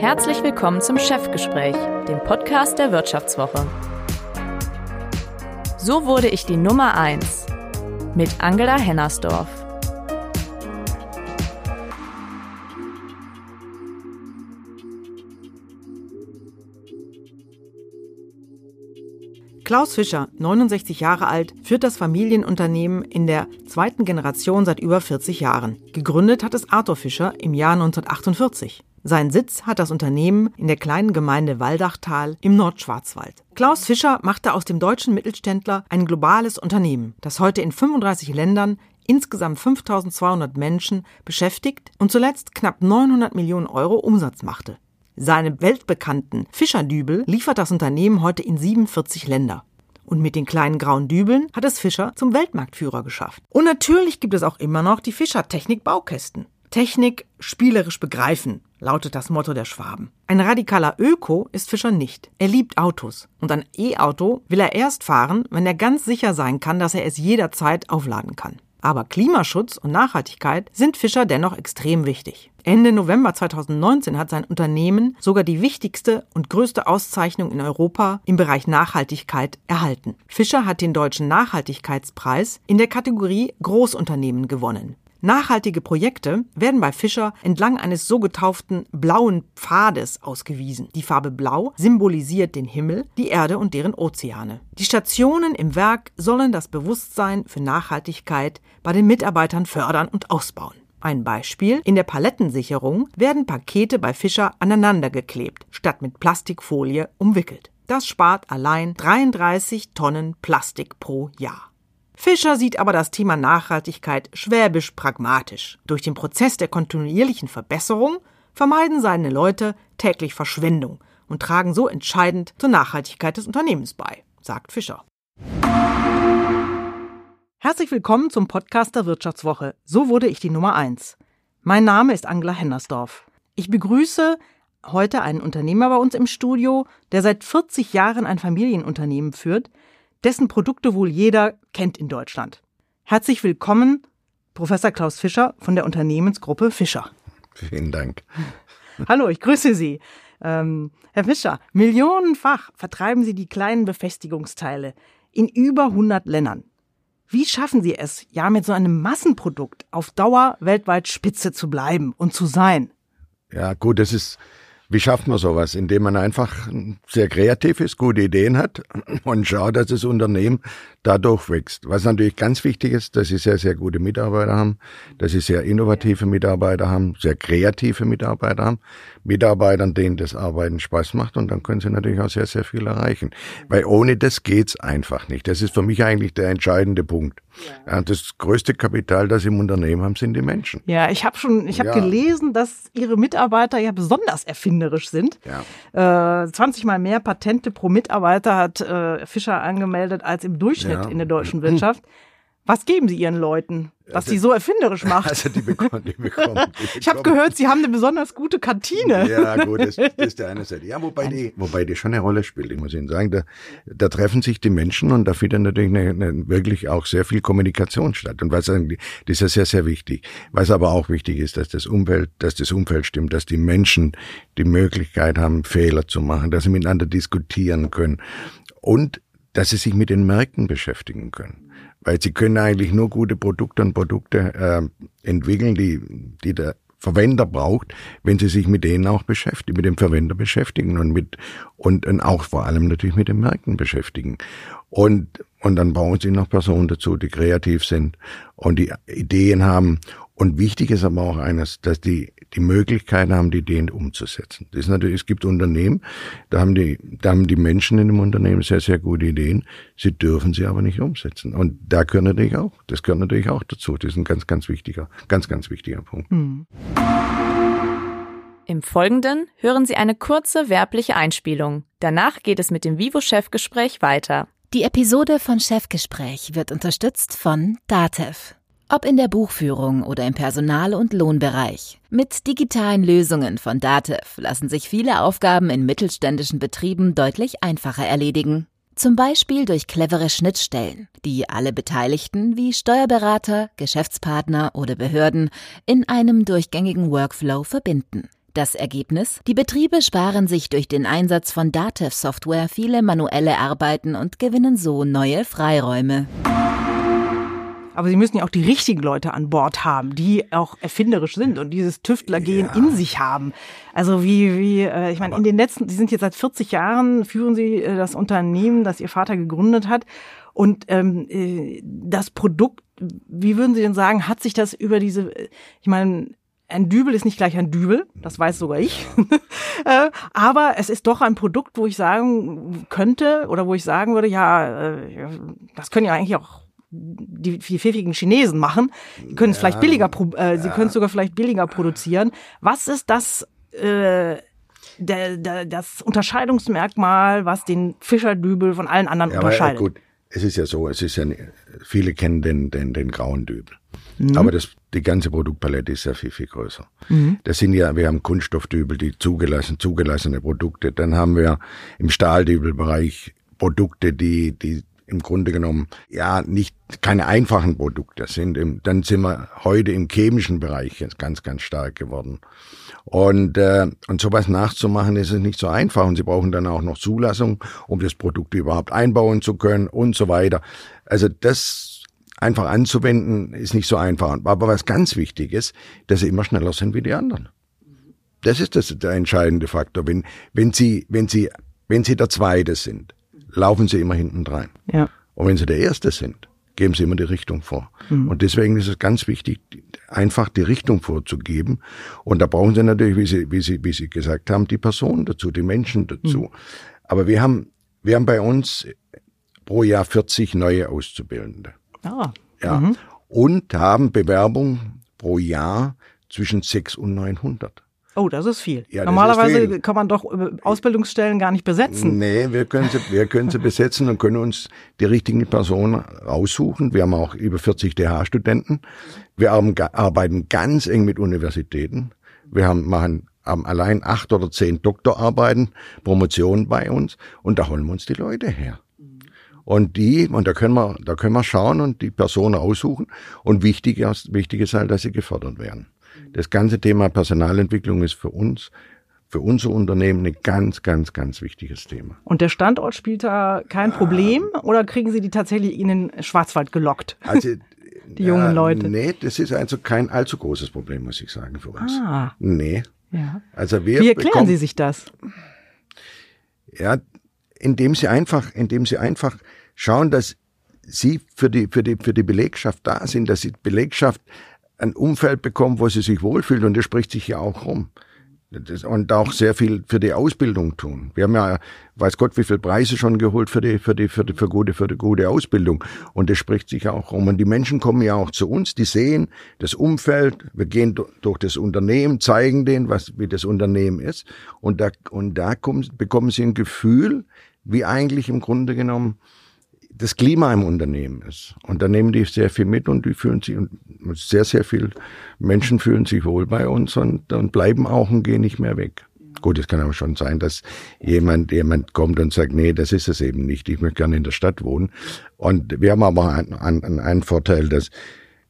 Herzlich willkommen zum Chefgespräch, dem Podcast der Wirtschaftswoche. So wurde ich die Nummer 1 mit Angela Hennersdorf. Klaus Fischer, 69 Jahre alt, führt das Familienunternehmen in der zweiten Generation seit über 40 Jahren. Gegründet hat es Arthur Fischer im Jahr 1948. Sein Sitz hat das Unternehmen in der kleinen Gemeinde Waldachtal im Nordschwarzwald. Klaus Fischer machte aus dem deutschen Mittelständler ein globales Unternehmen, das heute in 35 Ländern insgesamt 5200 Menschen beschäftigt und zuletzt knapp 900 Millionen Euro Umsatz machte. Seine weltbekannten Fischerdübel liefert das Unternehmen heute in 47 Länder. Und mit den kleinen grauen Dübeln hat es Fischer zum Weltmarktführer geschafft. Und natürlich gibt es auch immer noch die Fischer-Technik-Baukästen. Technik spielerisch begreifen, lautet das Motto der Schwaben. Ein radikaler Öko ist Fischer nicht. Er liebt Autos. Und ein E-Auto will er erst fahren, wenn er ganz sicher sein kann, dass er es jederzeit aufladen kann. Aber Klimaschutz und Nachhaltigkeit sind Fischer dennoch extrem wichtig. Ende November 2019 hat sein Unternehmen sogar die wichtigste und größte Auszeichnung in Europa im Bereich Nachhaltigkeit erhalten. Fischer hat den deutschen Nachhaltigkeitspreis in der Kategorie Großunternehmen gewonnen. Nachhaltige Projekte werden bei Fischer entlang eines so getauften blauen Pfades ausgewiesen. Die Farbe Blau symbolisiert den Himmel, die Erde und deren Ozeane. Die Stationen im Werk sollen das Bewusstsein für Nachhaltigkeit bei den Mitarbeitern fördern und ausbauen. Ein Beispiel. In der Palettensicherung werden Pakete bei Fischer aneinandergeklebt, statt mit Plastikfolie umwickelt. Das spart allein 33 Tonnen Plastik pro Jahr. Fischer sieht aber das Thema Nachhaltigkeit schwäbisch pragmatisch. Durch den Prozess der kontinuierlichen Verbesserung vermeiden seine Leute täglich Verschwendung und tragen so entscheidend zur Nachhaltigkeit des Unternehmens bei, sagt Fischer. Herzlich willkommen zum Podcast der Wirtschaftswoche. So wurde ich die Nummer eins. Mein Name ist Angela Hennersdorf. Ich begrüße heute einen Unternehmer bei uns im Studio, der seit 40 Jahren ein Familienunternehmen führt, dessen Produkte wohl jeder kennt in Deutschland. Herzlich willkommen, Professor Klaus Fischer von der Unternehmensgruppe Fischer. Vielen Dank. Hallo, ich grüße Sie. Ähm, Herr Fischer, millionenfach vertreiben Sie die kleinen Befestigungsteile in über 100 Ländern. Wie schaffen Sie es, ja mit so einem Massenprodukt auf Dauer weltweit Spitze zu bleiben und zu sein? Ja, gut, das ist wie schafft man sowas? Indem man einfach sehr kreativ ist, gute Ideen hat und schaut, dass das Unternehmen dadurch wächst. Was natürlich ganz wichtig ist, dass sie sehr, sehr gute Mitarbeiter haben, dass sie sehr innovative Mitarbeiter haben, sehr kreative Mitarbeiter haben, Mitarbeitern, denen das Arbeiten Spaß macht und dann können sie natürlich auch sehr, sehr viel erreichen. Weil ohne das geht's einfach nicht. Das ist für mich eigentlich der entscheidende Punkt. Ja. das größte Kapital, das sie im Unternehmen haben, sind die Menschen. Ja, ich habe schon, ich habe ja. gelesen, dass ihre Mitarbeiter ja besonders erfinderisch sind. Ja. Äh, 20 mal mehr Patente pro Mitarbeiter hat äh, Fischer angemeldet als im Durchschnitt in der deutschen Wirtschaft. Was geben Sie Ihren Leuten? Was also, sie so erfinderisch macht. Also die bekommen, die bekommen. Die bekommen. ich habe gehört, Sie haben eine besonders gute Kantine. Ja, gut, das, das ist der eine Seite. Ja, wobei die, wobei die schon eine Rolle spielt, ich muss Ihnen sagen. Da, da treffen sich die Menschen und da findet natürlich eine, eine, wirklich auch sehr viel Kommunikation statt. Und was das ist ja sehr, sehr wichtig. Was aber auch wichtig ist, dass das Umfeld, dass das Umfeld stimmt, dass die Menschen die Möglichkeit haben, Fehler zu machen, dass sie miteinander diskutieren können und dass sie sich mit den Märkten beschäftigen können. Weil sie können eigentlich nur gute Produkte und Produkte äh, entwickeln, die, die der Verwender braucht, wenn sie sich mit denen auch beschäftigen, mit dem Verwender beschäftigen und mit und, und auch vor allem natürlich mit den Märkten beschäftigen. Und und dann brauchen sie noch Personen dazu, die kreativ sind und die Ideen haben und wichtig ist aber auch eines, dass die die Möglichkeit haben, die Ideen umzusetzen. Das ist natürlich, es gibt Unternehmen, da haben die, da haben die Menschen in dem Unternehmen sehr, sehr gute Ideen. Sie dürfen sie aber nicht umsetzen. Und da gehört natürlich auch, das gehört natürlich auch dazu. Das ist ein ganz, ganz wichtiger, ganz, ganz wichtiger Punkt. Hm. Im Folgenden hören Sie eine kurze werbliche Einspielung. Danach geht es mit dem Vivo-Chefgespräch weiter. Die Episode von Chefgespräch wird unterstützt von Datev. Ob in der Buchführung oder im Personal- und Lohnbereich. Mit digitalen Lösungen von Datev lassen sich viele Aufgaben in mittelständischen Betrieben deutlich einfacher erledigen. Zum Beispiel durch clevere Schnittstellen, die alle Beteiligten wie Steuerberater, Geschäftspartner oder Behörden in einem durchgängigen Workflow verbinden. Das Ergebnis? Die Betriebe sparen sich durch den Einsatz von Datev-Software viele manuelle Arbeiten und gewinnen so neue Freiräume. Aber sie müssen ja auch die richtigen Leute an Bord haben, die auch erfinderisch sind und dieses Tüftlergehen ja. in sich haben. Also wie, wie, äh, ich meine, in den letzten, Sie sind jetzt seit 40 Jahren, führen Sie äh, das Unternehmen, das Ihr Vater gegründet hat. Und ähm, äh, das Produkt, wie würden Sie denn sagen, hat sich das über diese, ich meine, ein Dübel ist nicht gleich ein Dübel, das weiß sogar ich. Äh, aber es ist doch ein Produkt, wo ich sagen könnte oder wo ich sagen würde, ja, äh, das können ja eigentlich auch die, die pfiffigen Chinesen machen. Die können es ja, vielleicht billiger, äh, ja. sie können es sogar vielleicht billiger produzieren. Was ist das, äh, der, der, das Unterscheidungsmerkmal, was den Fischerdübel von allen anderen ja, unterscheidet? Aber, gut, es ist ja so, es ist ja, viele kennen den, den, den grauen Dübel. Mhm. Aber das, die ganze Produktpalette ist ja viel, viel größer. Mhm. Das sind ja, wir haben Kunststoffdübel, die zugelassen, zugelassene Produkte. Dann haben wir im Stahldübelbereich Produkte, die, die im Grunde genommen ja nicht keine einfachen Produkte sind. Dann sind wir heute im chemischen Bereich jetzt ganz, ganz stark geworden. Und, äh, und sowas nachzumachen, ist es nicht so einfach. Und sie brauchen dann auch noch Zulassung, um das Produkt überhaupt einbauen zu können und so weiter. Also das einfach anzuwenden, ist nicht so einfach. Aber was ganz wichtig ist, dass sie immer schneller sind wie die anderen. Das ist das, der entscheidende Faktor. Wenn, wenn sie, wenn sie, wenn sie der Zweite sind, laufen sie immer hinten rein. Ja. Und wenn sie der Erste sind, geben sie immer die Richtung vor. Mhm. Und deswegen ist es ganz wichtig, einfach die Richtung vorzugeben. Und da brauchen sie natürlich, wie sie, wie sie, wie sie gesagt haben, die Personen dazu, die Menschen dazu. Mhm. Aber wir haben, wir haben bei uns pro Jahr 40 neue Auszubildende. Ah. Ja. Mhm. Und haben Bewerbung pro Jahr zwischen 6 und 900. Oh, das ist viel. Ja, Normalerweise ist viel. kann man doch äh, Ausbildungsstellen gar nicht besetzen. Nee, wir können sie, wir können sie besetzen und können uns die richtigen Personen raussuchen. Wir haben auch über 40 DH-Studenten. Wir arbeiten ganz eng mit Universitäten. Wir haben, machen haben allein acht oder zehn Doktorarbeiten, Promotionen bei uns und da holen wir uns die Leute her. Und die, und da können wir, da können wir schauen und die Personen aussuchen. Und wichtig ist, wichtig ist halt, dass sie gefördert werden. Das ganze Thema Personalentwicklung ist für uns für unser Unternehmen ein ganz, ganz, ganz wichtiges Thema. Und der Standort spielt da kein Problem oder kriegen Sie die tatsächlich in den Schwarzwald gelockt? Also, die jungen ja, Leute. Nee, das ist also kein allzu großes Problem, muss ich sagen, für uns. Ah. Nee. Ja. Also wir Wie erklären bekommen, Sie sich das? Ja, indem Sie einfach, indem Sie einfach schauen, dass Sie für die, für die, für die Belegschaft da sind, dass die Belegschaft ein Umfeld bekommt, wo sie sich wohlfühlt und das spricht sich ja auch rum. und auch sehr viel für die Ausbildung tun. Wir haben ja, weiß Gott, wie viele Preise schon geholt für die, für die, für die, für gute, für die gute Ausbildung. Und das spricht sich auch rum. Und die Menschen kommen ja auch zu uns, die sehen das Umfeld. Wir gehen durch das Unternehmen, zeigen denen, was, wie das Unternehmen ist. Und da, und da kommen, bekommen sie ein Gefühl, wie eigentlich im Grunde genommen das Klima im Unternehmen ist. Und da nehmen die sehr viel mit und die fühlen sich, und sehr, sehr viele Menschen fühlen sich wohl bei uns und, und bleiben auch und gehen nicht mehr weg. Gut, es kann aber schon sein, dass jemand, jemand kommt und sagt, nee, das ist es eben nicht. Ich möchte gerne in der Stadt wohnen. Und wir haben aber einen, einen, einen Vorteil, dass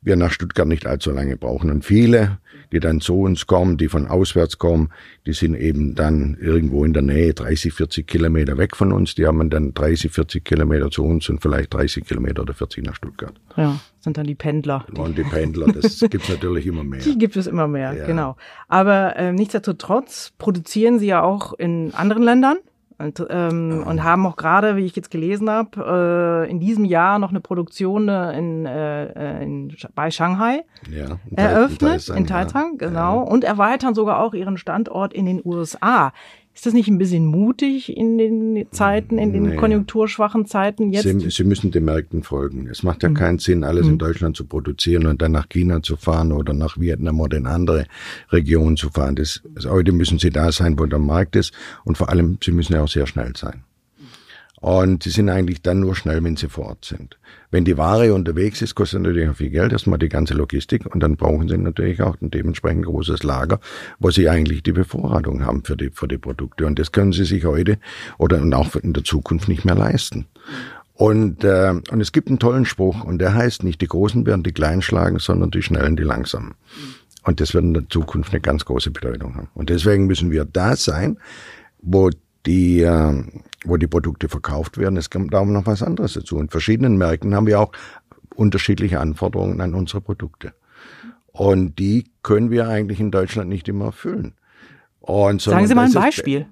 wir nach Stuttgart nicht allzu lange brauchen. Und viele, die dann zu uns kommen, die von auswärts kommen, die sind eben dann irgendwo in der Nähe, 30, 40 Kilometer weg von uns. Die haben dann 30, 40 Kilometer zu uns und vielleicht 30 Kilometer oder 40 nach Stuttgart. Ja, sind dann die Pendler. Und die Pendler, das gibt's natürlich immer mehr. Die gibt es immer mehr, ja. genau. Aber äh, nichtsdestotrotz produzieren sie ja auch in anderen Ländern. Und, ähm, und haben auch gerade, wie ich jetzt gelesen habe, äh, in diesem Jahr noch eine Produktion äh, in, äh, in, bei Shanghai ja, eröffnet, in Taizang, genau, ja. und erweitern sogar auch ihren Standort in den USA. Ist das nicht ein bisschen mutig in den Zeiten, in den nee. konjunkturschwachen Zeiten jetzt? Sie, Sie, müssen den Märkten folgen. Es macht ja mhm. keinen Sinn, alles mhm. in Deutschland zu produzieren und dann nach China zu fahren oder nach Vietnam oder in andere Regionen zu fahren. Das, also heute müssen Sie da sein, wo der Markt ist und vor allem, Sie müssen ja auch sehr schnell sein. Und sie sind eigentlich dann nur schnell, wenn sie vor Ort sind. Wenn die Ware unterwegs ist, kostet natürlich auch viel Geld, erstmal die ganze Logistik. Und dann brauchen sie natürlich auch ein dementsprechend großes Lager, wo sie eigentlich die Bevorratung haben für die, für die Produkte. Und das können sie sich heute oder auch in der Zukunft nicht mehr leisten. Und, äh, und es gibt einen tollen Spruch und der heißt nicht die Großen werden die Kleinen schlagen, sondern die Schnellen die Langsamen. Und das wird in der Zukunft eine ganz große Bedeutung haben. Und deswegen müssen wir da sein, wo die, äh, wo die Produkte verkauft werden. Es kommt auch noch was anderes dazu. In verschiedenen Märkten haben wir auch unterschiedliche Anforderungen an unsere Produkte. Und die können wir eigentlich in Deutschland nicht immer erfüllen. Und Sagen Sie mal ein Beispiel.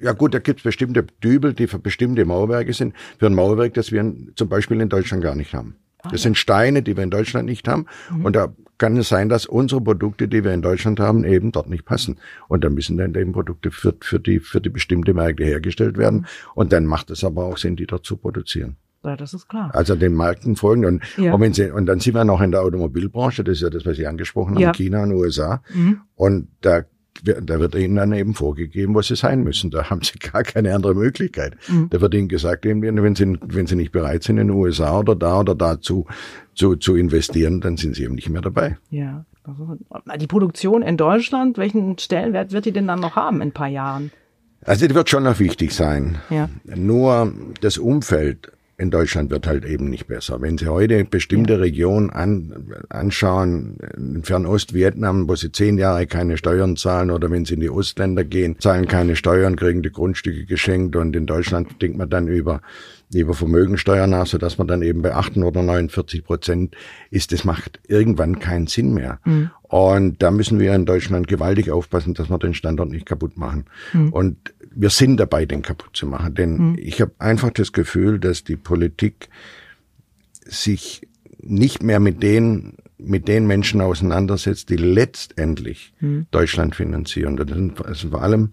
ja gut, da gibt es bestimmte Dübel, die für bestimmte Mauerwerke sind. Für ein Mauerwerk, das wir zum Beispiel in Deutschland gar nicht haben. Ah, das sind Steine, die wir in Deutschland nicht haben. Mhm. Und da kann es sein, dass unsere Produkte, die wir in Deutschland haben, eben dort nicht passen. Und dann müssen dann eben Produkte für, für, die, für die bestimmte Märkte hergestellt werden. Mhm. Und dann macht es aber auch Sinn, die dort zu produzieren. Ja, das ist klar. Also den Märkten folgen. Und, ja. und, wenn Sie, und dann sind wir noch in der Automobilbranche, das ist ja das, was Sie angesprochen haben, ja. China und USA. Mhm. Und da da wird ihnen dann eben vorgegeben, was sie sein müssen. Da haben sie gar keine andere Möglichkeit. Mhm. Da wird ihnen gesagt, wenn sie, wenn sie nicht bereit sind, in den USA oder da oder da zu, zu, zu investieren, dann sind sie eben nicht mehr dabei. Ja. Die Produktion in Deutschland, welchen Stellenwert wird die denn dann noch haben in ein paar Jahren? Also die wird schon noch wichtig sein. Ja. Nur das Umfeld in Deutschland wird halt eben nicht besser. Wenn Sie heute bestimmte. Regionen an, anschauen, in Fernost, Vietnam, wo Sie zehn Jahre keine Steuern zahlen, oder wenn Sie in die Ostländer gehen, zahlen keine Steuern, kriegen die Grundstücke geschenkt und in Deutschland denkt man dann über über Vermögensteuer nach, so dass man dann eben bei 8 oder 49 Prozent ist. Das macht irgendwann keinen Sinn mehr. Mhm. Und da müssen wir in Deutschland gewaltig aufpassen, dass wir den Standort nicht kaputt machen. Mhm. Und wir sind dabei, den kaputt zu machen. Denn mhm. ich habe einfach das Gefühl, dass die Politik sich nicht mehr mit den mit den Menschen auseinandersetzt, die letztendlich mhm. Deutschland finanzieren. Das sind, das sind, vor allem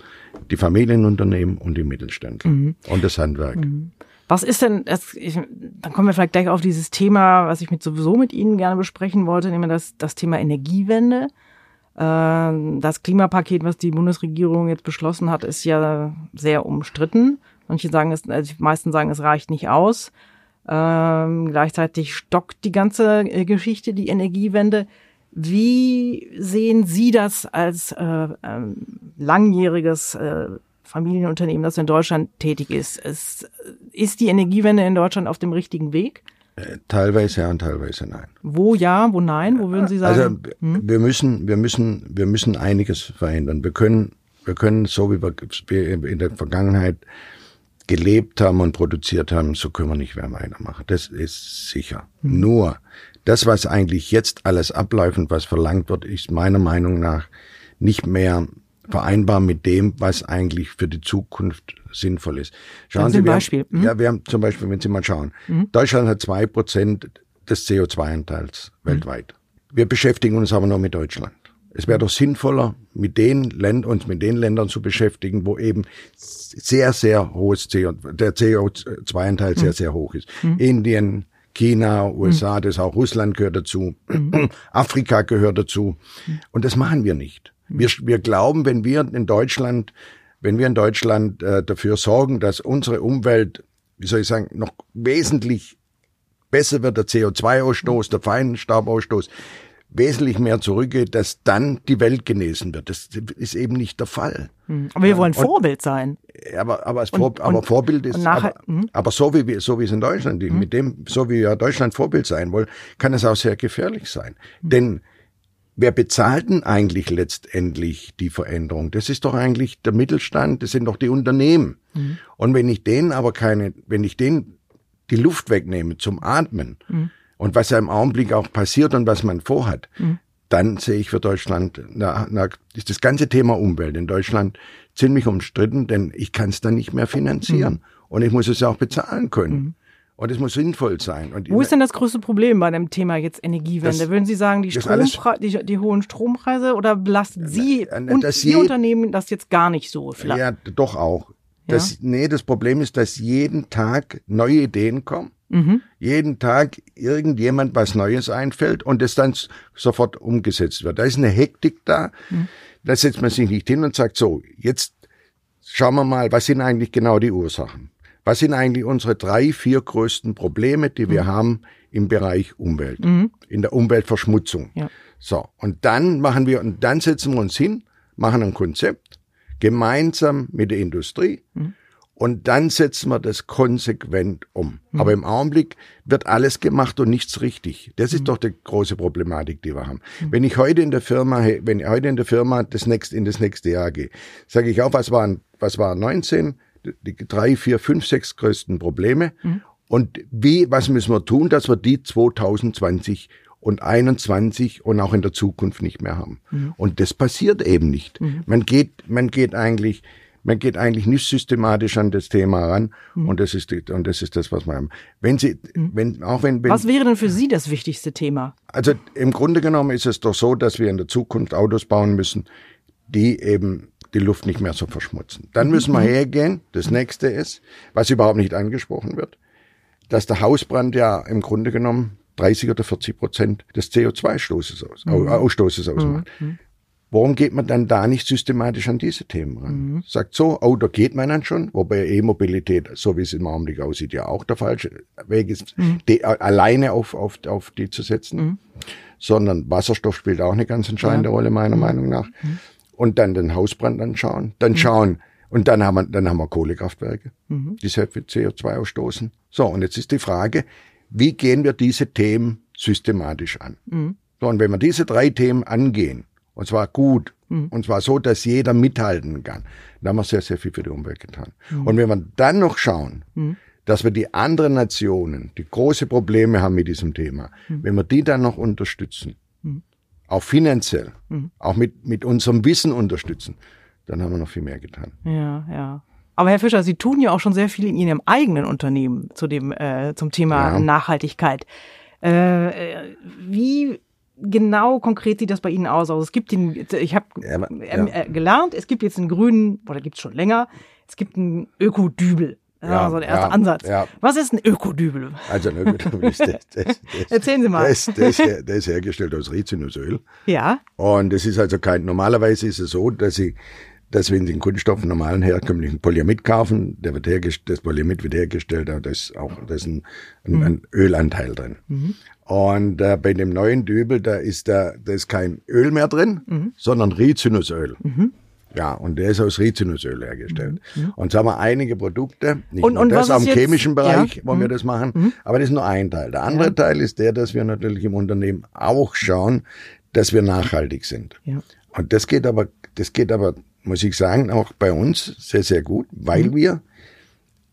die Familienunternehmen und die Mittelständler mhm. und das Handwerk. Mhm. Was ist denn, das, ich, dann kommen wir vielleicht gleich auf dieses Thema, was ich mit sowieso mit Ihnen gerne besprechen wollte, nämlich das, das Thema Energiewende. Äh, das Klimapaket, was die Bundesregierung jetzt beschlossen hat, ist ja sehr umstritten. Manche sagen es, also die meisten sagen, es reicht nicht aus. Ähm, gleichzeitig stockt die ganze äh, Geschichte, die Energiewende. Wie sehen Sie das als äh, ähm, langjähriges äh, Familienunternehmen, das in Deutschland tätig ist. Es, ist die Energiewende in Deutschland auf dem richtigen Weg? Teilweise ja und teilweise nein. Wo ja, wo nein? Wo würden Sie sagen? Also hm? wir müssen, wir müssen, wir müssen einiges verändern. Wir können, wir können so wie wir in der Vergangenheit gelebt haben und produziert haben, so können wir nicht mehr weitermachen. Das ist sicher. Hm. Nur das, was eigentlich jetzt alles abläuft und was verlangt wird, ist meiner Meinung nach nicht mehr vereinbar mit dem, was eigentlich für die Zukunft sinnvoll ist. Schauen Sie, ein Beispiel. Haben, mhm. ja, wir haben zum Beispiel, wenn Sie mal schauen, mhm. Deutschland hat zwei Prozent des CO2-Anteils mhm. weltweit. Wir beschäftigen uns aber nur mit Deutschland. Es wäre doch sinnvoller, mit den Ländern, uns mit den Ländern zu beschäftigen, wo eben sehr, sehr hohes CO, der CO2-Anteil sehr, mhm. sehr hoch ist. Mhm. Indien, China, USA, mhm. das auch Russland gehört dazu, Afrika gehört dazu. Und das machen wir nicht. Wir, wir glauben, wenn wir in Deutschland, wenn wir in Deutschland äh, dafür sorgen, dass unsere Umwelt, wie soll ich sagen, noch wesentlich besser wird, der CO2-Ausstoß, der Feinstaubausstoß, wesentlich mehr zurückgeht, dass dann die Welt genesen wird. Das ist eben nicht der Fall. Hm. Aber wir wollen und, Vorbild sein. Aber, aber, Vor, und, aber Vorbild ist, nachher, aber, hm? aber, so wie wir, so wie es in Deutschland, hm. mit dem, so wie ja Deutschland Vorbild sein will, kann es auch sehr gefährlich sein. Hm. Denn Wer bezahlt denn eigentlich letztendlich die Veränderung? Das ist doch eigentlich der Mittelstand, das sind doch die Unternehmen. Mhm. Und wenn ich denen aber keine, wenn ich denen die Luft wegnehme zum Atmen mhm. und was ja im Augenblick auch passiert und was man vorhat, mhm. dann sehe ich für Deutschland, na, na, ist das ganze Thema Umwelt in Deutschland ziemlich umstritten, denn ich kann es dann nicht mehr finanzieren. Mhm. Und ich muss es ja auch bezahlen können. Und es muss sinnvoll sein. Und Wo ist denn das größte Problem bei dem Thema jetzt Energiewende? Das, Würden Sie sagen, die, Strompre die, die, hohen Strompreise oder belastet Sie äh, und Ihr Unternehmen das jetzt gar nicht so? Vielleicht? Ja, doch auch. Das, ja? Nee, das Problem ist, dass jeden Tag neue Ideen kommen. Mhm. Jeden Tag irgendjemand was Neues einfällt und es dann sofort umgesetzt wird. Da ist eine Hektik da. Mhm. Da setzt man sich nicht hin und sagt so, jetzt schauen wir mal, was sind eigentlich genau die Ursachen? Was sind eigentlich unsere drei, vier größten Probleme, die wir mhm. haben im Bereich Umwelt, mhm. in der Umweltverschmutzung? Ja. So, und dann machen wir, und dann setzen wir uns hin, machen ein Konzept, gemeinsam mit der Industrie, mhm. und dann setzen wir das konsequent um. Mhm. Aber im Augenblick wird alles gemacht und nichts richtig. Das ist mhm. doch die große Problematik, die wir haben. Mhm. Wenn ich heute in der Firma, wenn ich heute in der Firma das nächste, in das nächste Jahr gehe, sage ich auch, was waren, was waren 19, die drei, vier, fünf, sechs größten Probleme. Mhm. Und wie, was müssen wir tun, dass wir die 2020 und 21 und auch in der Zukunft nicht mehr haben. Mhm. Und das passiert eben nicht. Mhm. Man geht, man geht eigentlich, man geht eigentlich nicht systematisch an das Thema ran mhm. und das ist und das ist das, was wir haben. Wenn Sie, mhm. wenn auch wenn, wenn was wäre denn für Sie das wichtigste Thema? Also im Grunde genommen ist es doch so, dass wir in der Zukunft Autos bauen müssen, die eben die Luft nicht mehr so verschmutzen. Dann mhm. müssen wir hergehen. Das nächste ist, was überhaupt nicht angesprochen wird, dass der Hausbrand ja im Grunde genommen 30 oder 40 Prozent des CO2-Stoßes aus, mhm. Ausstoßes ausmacht. Mhm. Warum geht man dann da nicht systematisch an diese Themen ran? Mhm. Sagt so, oh, da geht man dann schon, wobei E-Mobilität, so wie es im Augenblick aussieht, ja auch der falsche Weg ist, mhm. die, alleine auf, auf, auf die zu setzen, mhm. sondern Wasserstoff spielt auch eine ganz entscheidende ja. Rolle meiner mhm. Meinung nach. Mhm. Und dann den Hausbrand anschauen, dann mhm. schauen, und dann haben wir, dann haben wir Kohlekraftwerke, die sehr viel CO2 ausstoßen. So, und jetzt ist die Frage, wie gehen wir diese Themen systematisch an? So, und wenn wir diese drei Themen angehen, und zwar gut. Mhm. Und zwar so, dass jeder mithalten kann. Da haben wir sehr, sehr viel für die Umwelt getan. Mhm. Und wenn wir dann noch schauen, mhm. dass wir die anderen Nationen, die große Probleme haben mit diesem Thema, mhm. wenn wir die dann noch unterstützen, mhm. Auch finanziell, mhm. auch mit, mit unserem Wissen unterstützen, dann haben wir noch viel mehr getan. Ja, ja. Aber Herr Fischer, Sie tun ja auch schon sehr viel in Ihrem eigenen Unternehmen zu dem, äh, zum Thema ja. Nachhaltigkeit. Äh, äh wie genau konkret sieht das bei Ihnen aus? Also es gibt den, ich habe ja, ähm, ja. äh, gelernt, es gibt jetzt einen grünen, oder gibt es schon länger, es gibt einen Ökodübel. Ja, ja, so der erste ja, Ansatz. Ja. Was ist ein Ökodübel? Also ein Ökodübel ist das, das, das, Erzählen Sie mal. Das, das, das ist hergestellt aus Rizinusöl. Ja. Und es ist also kein, normalerweise ist es so, dass Sie dass wenn Sie einen Kunststoff, normalen herkömmlichen Polyamid kaufen, der wird hergestellt, das Polyamid wird hergestellt, da ist auch da ist ein, ein, mhm. ein Ölanteil drin. Mhm. Und äh, bei dem neuen Dübel, da ist da, da ist kein Öl mehr drin, mhm. sondern Rizinusöl. Mhm. Ja, und der ist aus Rizinusöl hergestellt. Mhm. mhm. Und so haben wir einige Produkte, nicht und, nur und das am chemischen Bereich, ja. wo wir mhm. das machen, aber das ist nur ein Teil. Der andere ja. Teil ist der, dass wir natürlich im Unternehmen auch schauen, dass wir nachhaltig sind. Ja. Und das geht aber, das geht aber muss ich sagen, auch bei uns sehr, sehr gut, weil mhm. wir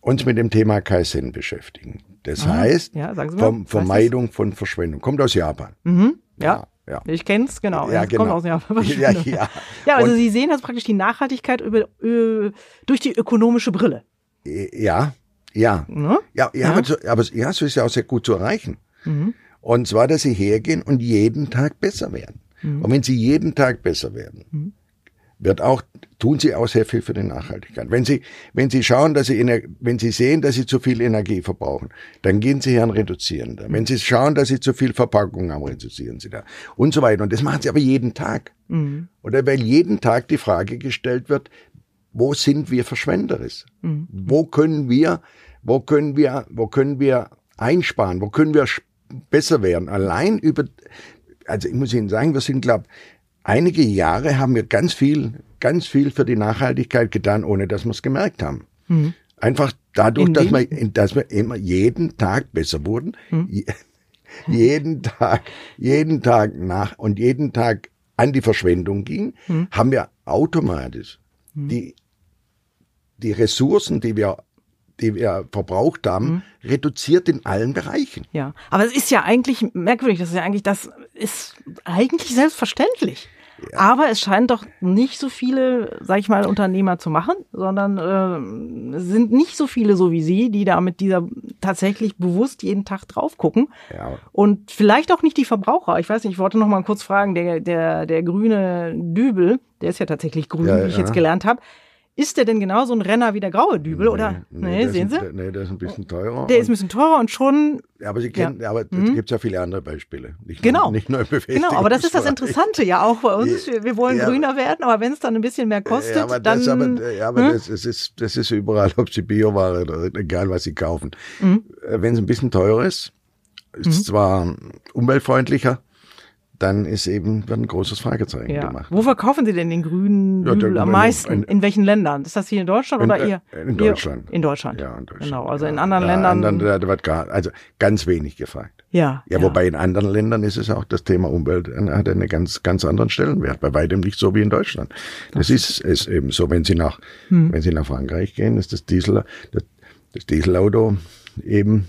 uns mit dem Thema Kaizen beschäftigen. Das Aha. heißt, ja, Ver Vermeidung von Verschwendung. Kommt aus Japan. Mhm. Ja. Ja. ja. Ich kenne es, genau. Ja, genau. Kommt aus Japan. Ja, ja. ja, also Und Sie sehen das praktisch die Nachhaltigkeit über, über, durch die ökonomische Brille. Ja, ja. Ne? Ja, ja, Aber, so, aber ja, so ist ja auch sehr gut zu erreichen. Mhm. Und zwar, dass Sie hergehen und jeden Tag besser werden. Mhm. Und wenn Sie jeden Tag besser werden, mhm wird auch, tun sie auch sehr viel für die Nachhaltigkeit. Wenn sie, wenn sie schauen, dass sie, wenn sie sehen, dass sie zu viel Energie verbrauchen, dann gehen sie her und reduzieren da. Wenn sie schauen, dass sie zu viel Verpackung haben, reduzieren sie da. Und so weiter. Und das machen sie aber jeden Tag. Mhm. Oder weil jeden Tag die Frage gestellt wird, wo sind wir verschwenderisch? Mhm. Wo können wir, wo können wir, wo können wir einsparen? Wo können wir besser werden? Allein über, also ich muss Ihnen sagen, wir sind, glaube einige Jahre haben wir ganz viel, ganz viel für die Nachhaltigkeit getan, ohne dass wir es gemerkt haben. Mhm. Einfach dadurch, dass wir, dass wir immer jeden Tag besser wurden, mhm. jeden Tag, jeden Tag nach und jeden Tag an die Verschwendung ging, mhm. haben wir automatisch hm. die, die Ressourcen, die wir die wir verbraucht haben, mhm. reduziert in allen Bereichen. Ja, aber es ist ja eigentlich merkwürdig, das ist ja eigentlich, das ist eigentlich selbstverständlich. Ja. Aber es scheint doch nicht so viele, sag ich mal, Unternehmer zu machen, sondern äh, sind nicht so viele so wie Sie, die da mit dieser tatsächlich bewusst jeden Tag drauf gucken. Ja. Und vielleicht auch nicht die Verbraucher. Ich weiß nicht, ich wollte noch mal kurz fragen, der, der, der grüne Dübel, der ist ja tatsächlich grün, ja, wie ich jetzt gelernt habe. Ist der denn genauso ein Renner wie der graue Dübel? Nee, oder? Nee, nee sehen Sie? Ein, nee, der ist ein bisschen teurer. Der ist ein bisschen teurer und schon. Ja, aber Sie kennen, ja. aber es mhm. gibt ja viele andere Beispiele. Nicht genau. Nur, nicht nur Genau, aber das ist das Interessante ja auch bei uns. Wir, wollen ja, grüner werden, aber wenn es dann ein bisschen mehr kostet, ja, aber dann. Das, aber, ja, aber hm? das, das, ist, das ist überall, ob Sie Bioware oder egal, was Sie kaufen. Mhm. Äh, wenn es ein bisschen teurer ist, ist es mhm. zwar umweltfreundlicher, dann ist eben wird ein großes Fragezeichen ja. gemacht. Wo verkaufen Sie denn den grünen ja, Dübel am meisten? In, in, welchen Ländern? Ist das hier in Deutschland in, oder ihr? In Deutschland. In Deutschland. Ja, in Deutschland. Genau, also in anderen ja, Ländern. Anderen, da wird gar, also ganz wenig gefragt. Ja, ja. wobei in anderen Ländern ist es auch das Thema Umwelt hat einen ganz, ganz anderen Stellenwert. Bei weitem nicht so wie in Deutschland. Das, das ist es eben so. Wenn Sie nach, hm. wenn Sie nach Frankreich gehen, ist das Diesel, das, das Dieselauto eben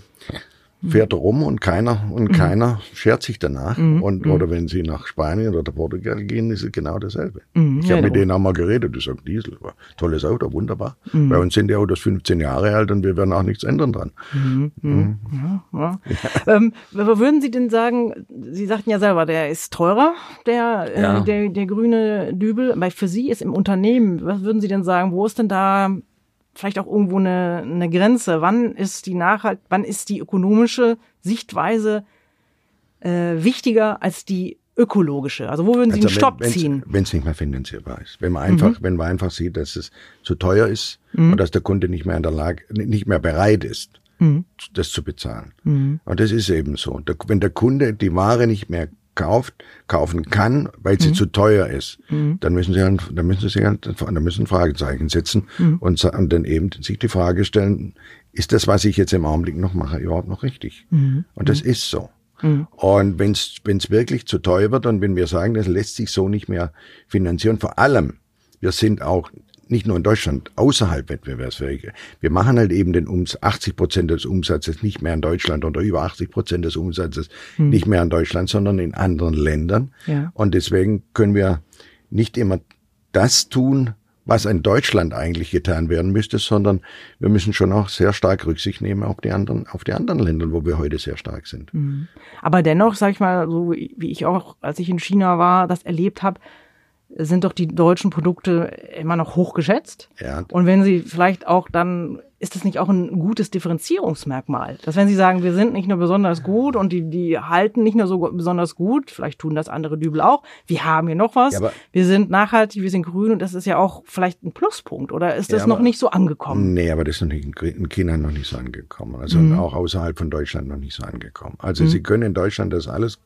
fährt rum und keiner und mhm. keiner schert sich danach. Mhm. Und mhm. oder wenn sie nach Spanien oder Portugal gehen, ist es genau dasselbe. Mhm. Ich ja, habe mit denen auch mal geredet, die sagen, Diesel, war tolles Auto, wunderbar. Mhm. Bei uns sind die Autos 15 Jahre alt und wir werden auch nichts ändern dran. Mhm. Ja, ja. ähm, würden Sie denn sagen, Sie sagten ja selber, der ist teurer, der, äh, der, der grüne Dübel. Aber für Sie ist im Unternehmen, was würden Sie denn sagen, wo ist denn da vielleicht auch irgendwo eine, eine Grenze. Wann ist die Nachhalt, wann ist die ökonomische Sichtweise äh, wichtiger als die ökologische? Also wo würden Sie also einen Stopp wenn's, ziehen? Wenn es nicht mehr finanzierbar ist. Wenn man einfach, mhm. wenn man einfach sieht, dass es zu teuer ist mhm. und dass der Kunde nicht mehr in der Lage, nicht mehr bereit ist, mhm. das zu bezahlen. Mhm. Und das ist eben so. Wenn der Kunde die Ware nicht mehr kauft, kaufen kann, weil sie mhm. zu teuer ist, mhm. dann müssen sie, dann müssen sie, dann müssen Fragezeichen setzen mhm. und, und dann eben sich die Frage stellen, ist das, was ich jetzt im Augenblick noch mache, überhaupt noch richtig? Mhm. Und das mhm. ist so. Mhm. Und wenn es wirklich zu teuer wird und wenn wir sagen, das lässt sich so nicht mehr finanzieren, vor allem, wir sind auch nicht nur in Deutschland, außerhalb wettbewerbsfähig. Wir machen halt eben den Ums 80 Prozent des Umsatzes nicht mehr in Deutschland oder über 80 Prozent des Umsatzes hm. nicht mehr in Deutschland, sondern in anderen Ländern. Ja. Und deswegen können wir nicht immer das tun, was in Deutschland eigentlich getan werden müsste, sondern wir müssen schon auch sehr stark Rücksicht nehmen auf die anderen, auf die anderen Länder, wo wir heute sehr stark sind. Hm. Aber dennoch, sag ich mal, so wie ich auch, als ich in China war, das erlebt habe, sind doch die deutschen Produkte immer noch hochgeschätzt. Ja. Und wenn sie vielleicht auch dann, ist das nicht auch ein gutes Differenzierungsmerkmal? Dass wenn sie sagen, wir sind nicht nur besonders gut und die, die halten nicht nur so besonders gut, vielleicht tun das andere Dübel auch, wir haben hier noch was, ja, wir sind nachhaltig, wir sind grün und das ist ja auch vielleicht ein Pluspunkt. Oder ist das ja, noch nicht so angekommen? Nee, aber das ist noch nicht in China noch nicht so angekommen. Also mhm. auch außerhalb von Deutschland noch nicht so angekommen. Also mhm. sie können in Deutschland das alles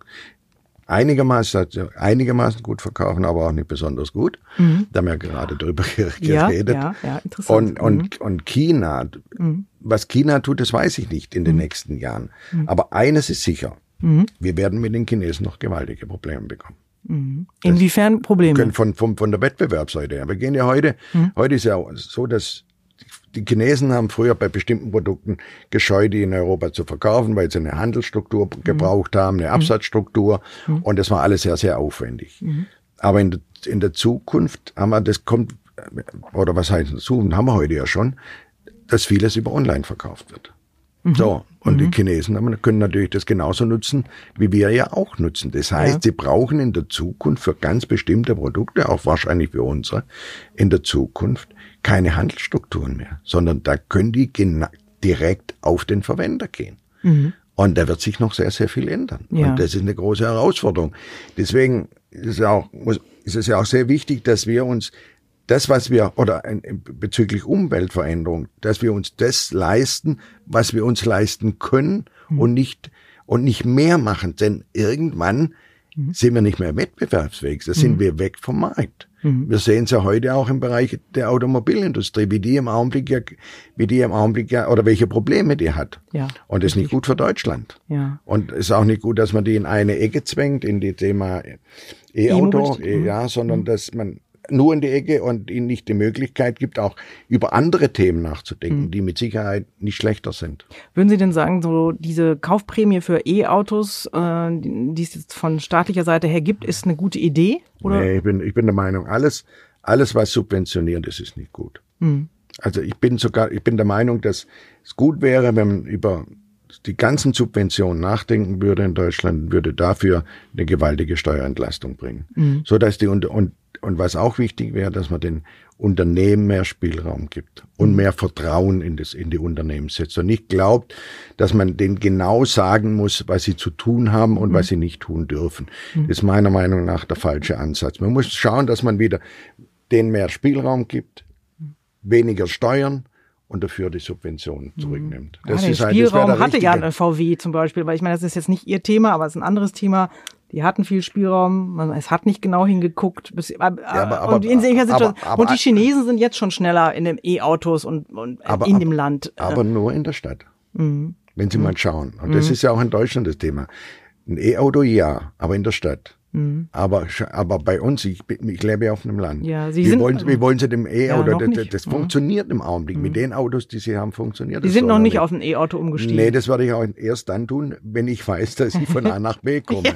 einigermaßen, einigermaßen gut verkaufen, aber auch nicht besonders gut. Mhm. Da haben wir gerade drüber geredet. Ja, ja, ja interessant. Und, und, mhm. und China, mhm. was China tut, das weiß ich nicht in den mhm. nächsten Jahren. Mhm. Aber eines ist sicher, mhm. wir werden mit den Chinesen noch gewaltige Probleme bekommen. Inwiefern Probleme? Von, von, von der Wettbewerbsseite her. Wir gehen ja heute, heute ist ja so, dass die Chinesen haben früher bei bestimmten Produkten gescheut, die in Europa zu verkaufen, weil sie eine Handelsstruktur mhm. gebraucht haben, eine mhm. Absatzstruktur. Mhm. Und das war alles sehr, sehr aufwendig. Mhm. Aber in, in der Zukunft haben wir, das kommt, oder was heißt Zukunft, haben wir heute ja schon, dass vieles über Online verkauft wird. Mhm. So. Und mhm. die Chinesen können natürlich das genauso nutzen, wie wir ja auch nutzen. Das heißt, ja. sie brauchen in der Zukunft für ganz bestimmte Produkte, auch wahrscheinlich für unsere, in der Zukunft keine Handelsstrukturen mehr, sondern da können die direkt auf den Verwender gehen. Mhm. Und da wird sich noch sehr, sehr viel ändern. Ja. Und das ist eine große Herausforderung. Deswegen ist es, auch, ist es ja auch sehr wichtig, dass wir uns das, was wir, oder bezüglich Umweltveränderung, dass wir uns das leisten, was wir uns leisten können mhm. und nicht, und nicht mehr machen. Denn irgendwann mhm. sind wir nicht mehr wettbewerbsfähig. Da sind mhm. wir weg vom Markt. Mhm. Wir sehen es ja heute auch im Bereich der Automobilindustrie, wie die im Augenblick ja, wie die im Augenblick ja, oder welche Probleme die hat. Ja. Und das ist nicht gut für Deutschland. Ja. Und es ist auch nicht gut, dass man die in eine Ecke zwängt, in die Thema E-Auto, e ja, sondern mhm. dass man nur in die Ecke und ihnen nicht die Möglichkeit gibt, auch über andere Themen nachzudenken, mhm. die mit Sicherheit nicht schlechter sind. Würden Sie denn sagen, so diese Kaufprämie für E-Autos, äh, die es jetzt von staatlicher Seite her gibt, ist eine gute Idee? Oder? Nee, ich bin, ich bin der Meinung, alles, alles, was subventioniert ist, ist nicht gut. Mhm. Also ich bin sogar, ich bin der Meinung, dass es gut wäre, wenn man über die ganzen Subventionen nachdenken würde in Deutschland, würde dafür eine gewaltige Steuerentlastung bringen. Mhm. So dass die und, und und was auch wichtig wäre, dass man den Unternehmen mehr Spielraum gibt und mhm. mehr Vertrauen in, das, in die Unternehmen setzt und nicht glaubt, dass man denen genau sagen muss, was sie zu tun haben und mhm. was sie nicht tun dürfen. Mhm. Das ist meiner Meinung nach der falsche Ansatz. Man muss schauen, dass man wieder denen mehr Spielraum gibt, weniger Steuern und dafür die Subventionen mhm. zurücknimmt. Das ja, den ist Spielraum halt, das hatte ja eine VW zum Beispiel, weil ich meine, das ist jetzt nicht ihr Thema, aber es ist ein anderes Thema die hatten viel Spielraum, man, es hat nicht genau hingeguckt. Bis, aber, aber- und, in solcher aber- Situation- aber- und die Chinesen sind jetzt schon schneller in den E-Autos und, und Aber- in aber- dem Land. Aber nur in der Stadt. Mhm. Wenn Sie mal schauen. Und das ist ja auch in Deutschland das Thema. Ein E-Auto ja, aber in der Stadt. Mhm. Aber, aber bei uns, ich, ich lebe ja auf einem Land. Ja, Sie wie, sind- wollen, wie wollen Sie dem E-Auto, noch das, das, Mhm. funktioniert im Augenblick. Mit den Autos, die Sie haben, funktioniert das sind so noch nicht auf ein E-Auto umgestiegen. Nee, das werde ich auch erst dann tun, wenn ich weiß, dass ich von A nach B komme.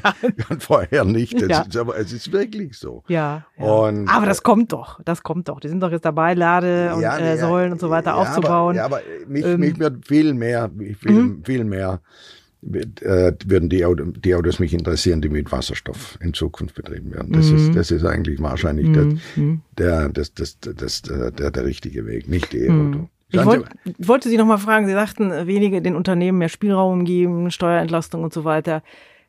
Und vorher nicht. Das Ja. ist, aber es ist wirklich so. ja, ja. Und- aber das kommt doch, das kommt doch. Die sind doch jetzt dabei, Lade und Ja, äh, ja, Säulen und so weiter ja, aufzubauen. Aber, ja, aber mich, Ähm, mich wird viel mehr, viel, Mhm. viel mehr äh, würden die, Auto, die Autos mich interessieren, die mit Wasserstoff in Zukunft betrieben werden. Das Mhm. ist, das ist eigentlich wahrscheinlich der, der, das, das, das, der, der, der richtige Weg, nicht die E-Auto. Mhm. Ich wollt, wollte Sie noch mal fragen, Sie sagten, äh, wenige den Unternehmen mehr Spielraum geben, Steuerentlastung und so weiter.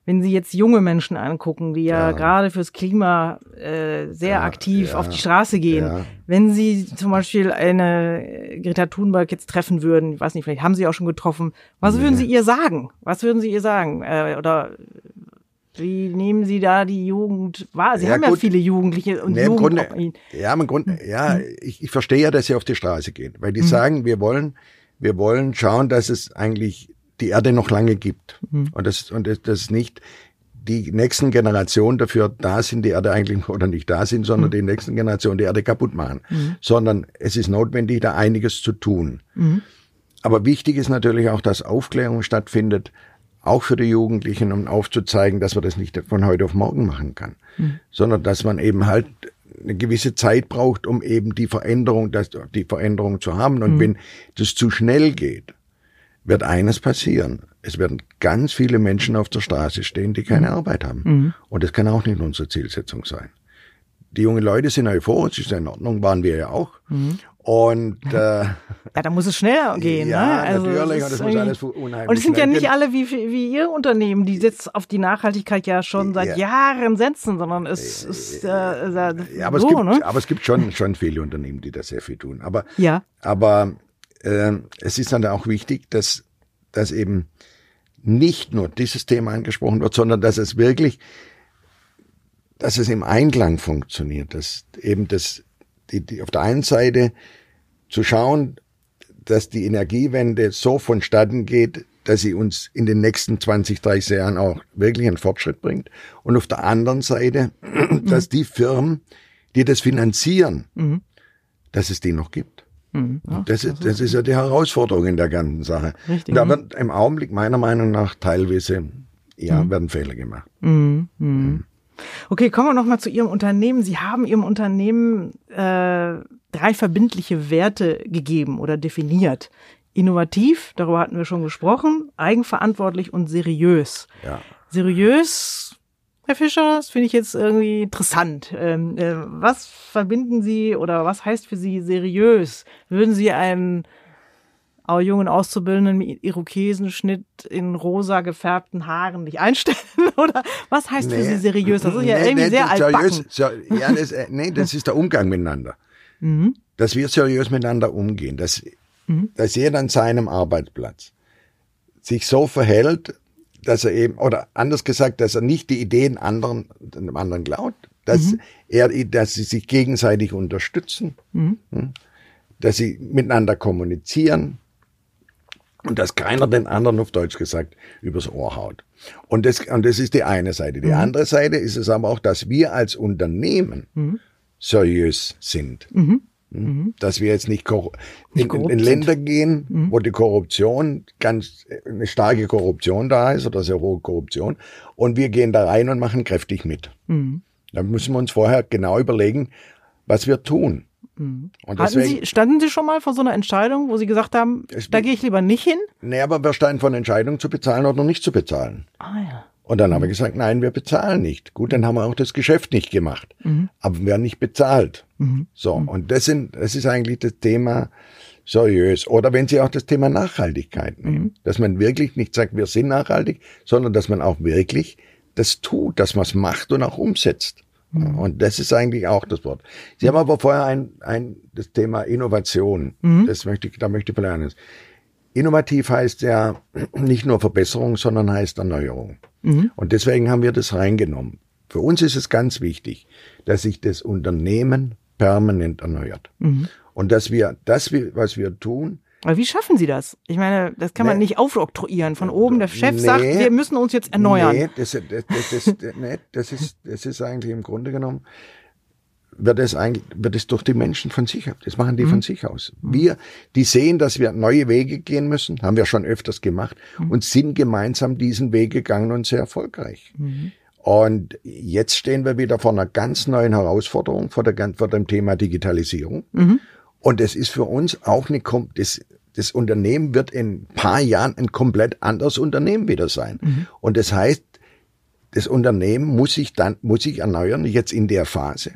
Wenn Sie jetzt junge Menschen angucken, die ja, Ja. gerade fürs Klima äh, sehr Ja, aktiv ja, auf die Straße gehen, wenn Sie zum Beispiel eine äh, Greta Thunberg jetzt treffen würden, ich weiß nicht, vielleicht haben Sie auch schon getroffen, was würden Sie ihr sagen? Was würden Sie ihr sagen? Äh, oder wie nehmen Sie da die Jugend wahr? Sie Ja, haben ja gut. viele Jugendliche und Nee, Jugend. Grunde, ja, im Grunde, ja, ich, ich verstehe ja, dass sie auf die Straße gehen, weil die sagen, wir wollen, wir wollen schauen, dass es eigentlich die Erde noch lange gibt. Und das und das, das nicht die nächsten Generationen dafür da sind, die Erde eigentlich oder nicht da sind, sondern die nächsten Generationen die Erde kaputt machen, sondern es ist notwendig, da einiges zu tun. Aber wichtig ist natürlich auch, dass Aufklärung stattfindet, auch für die Jugendlichen, um aufzuzeigen, dass man das nicht von heute auf morgen machen kann, sondern dass man eben halt eine gewisse Zeit braucht, um eben die Veränderung, das, die Veränderung zu haben. Und wenn das zu schnell geht, wird eines passieren. Es werden ganz viele Menschen auf der Straße stehen, die keine Arbeit haben. Und das kann auch nicht unsere Zielsetzung sein. Die jungen Leute sind euphorisch, ist ja in Ordnung, waren wir ja auch. Und äh, Ja, da muss es schneller gehen. Ja, ne? Also natürlich, und ist das muss alles unheimlich Und es sind ja nicht alle wie, wie Ihr Unternehmen, die jetzt auf die Nachhaltigkeit ja schon seit Ja. Jahren setzen, sondern es ist äh, Ja, aber, so, es gibt, ne? aber es gibt schon, schon viele Unternehmen, die da sehr viel tun. Aber, Ja. aber äh, es ist dann auch wichtig, dass, dass eben nicht nur dieses Thema angesprochen wird, sondern dass es wirklich, dass es im Einklang funktioniert, dass eben das, die, die auf der einen Seite zu schauen, dass die Energiewende so vonstatten geht, dass sie uns in den nächsten 20, 30 Jahren auch wirklich einen Fortschritt bringt. Und auf der anderen Seite, dass die Firmen, die das finanzieren, dass es die noch gibt. Das, ist, das ist ja die Herausforderung in der ganzen Sache. Richtig, da mhm. wird im Augenblick meiner Meinung nach teilweise, ja, werden Fehler gemacht. Okay, kommen wir noch mal zu Ihrem Unternehmen. Sie haben Ihrem Unternehmen äh, drei verbindliche Werte gegeben oder definiert. Innovativ, darüber hatten wir schon gesprochen, eigenverantwortlich und seriös. Ja. Seriös, Herr Fischer, das finde ich jetzt irgendwie interessant. Ähm, äh, was verbinden Sie oder was heißt für Sie seriös? Würden Sie einen jungen Auszubildenden mit Irokesenschnitt in rosa gefärbten Haaren nicht einstellen? Oder was heißt für Sie seriös? Das ist ja Nee, irgendwie nee, sehr seriös, altbacken. ser, ja, das, äh, nee, das ist der Umgang miteinander. Mhm. Dass wir seriös miteinander umgehen, dass, dass jeder an seinem Arbeitsplatz sich so verhält, dass er eben, oder anders gesagt, dass er nicht die Ideen anderen, dem anderen klaut, dass Mhm. er, dass sie sich gegenseitig unterstützen, Mhm. hm, dass sie miteinander kommunizieren, und dass keiner den anderen auf Deutsch gesagt übers Ohr haut. Und das, und das ist die eine Seite. Mhm. Die andere Seite ist es aber auch, dass wir als Unternehmen Mhm. seriös sind. Mhm. Dass wir jetzt nicht, korru- in, in, in sind. Mhm. Länder gehen, wo die Korruption ganz, eine starke Korruption da ist oder sehr hohe Korruption. Und wir gehen da rein und machen kräftig mit. Mhm. Da müssen wir uns vorher genau überlegen, was wir tun. Und Hatten deswegen, Sie, standen Sie schon mal vor so einer Entscheidung, wo Sie gesagt haben, Es- da gehe ich lieber nicht hin? nee, aber wir standen vor einer Entscheidung zu bezahlen oder nicht zu bezahlen. Ah ja. Und dann haben wir gesagt, nein, wir bezahlen nicht. Gut, dann haben wir auch das Geschäft nicht gemacht. Aber wir haben nicht bezahlt. So, und das, sind, das ist eigentlich das Thema seriös. Oder wenn Sie auch das Thema Nachhaltigkeit nehmen, dass man wirklich nicht sagt, wir sind nachhaltig, sondern dass man auch wirklich das tut, dass man es macht und auch umsetzt. Und das ist eigentlich auch das Wort. Sie haben aber vorher ein, ein, das Thema Innovation. Das möchte ich, da möchte ich vielleicht eines. innovativ heißt ja nicht nur Verbesserung, sondern heißt Erneuerung. Mhm. Und deswegen haben wir das reingenommen. Für uns ist es ganz wichtig, dass sich das Unternehmen permanent erneuert. Mhm. Und dass wir das, was wir tun, aber wie schaffen Sie das? Ich meine, das kann man nee. nicht aufoktroyieren. Von oben der Chef nee. sagt, wir müssen uns jetzt erneuern. Nee, das, das, das, das, nee, das, ist, das ist eigentlich im Grunde genommen, wird es eigentlich, wird es durch die Menschen von sich, das machen die mhm. von sich aus. Wir, die sehen, dass wir neue Wege gehen müssen, haben wir schon öfters gemacht mhm. und sind gemeinsam diesen Weg gegangen und sehr erfolgreich. Mhm. Und jetzt stehen wir wieder vor einer ganz neuen Herausforderung, vor, der, vor dem Thema Digitalisierung. Mhm. Und es ist für uns auch eine, das, das Unternehmen wird in ein paar Jahren ein komplett anderes Unternehmen wieder sein. Mhm. Und das heißt, das Unternehmen muss sich dann, muss sich erneuern, jetzt in der Phase.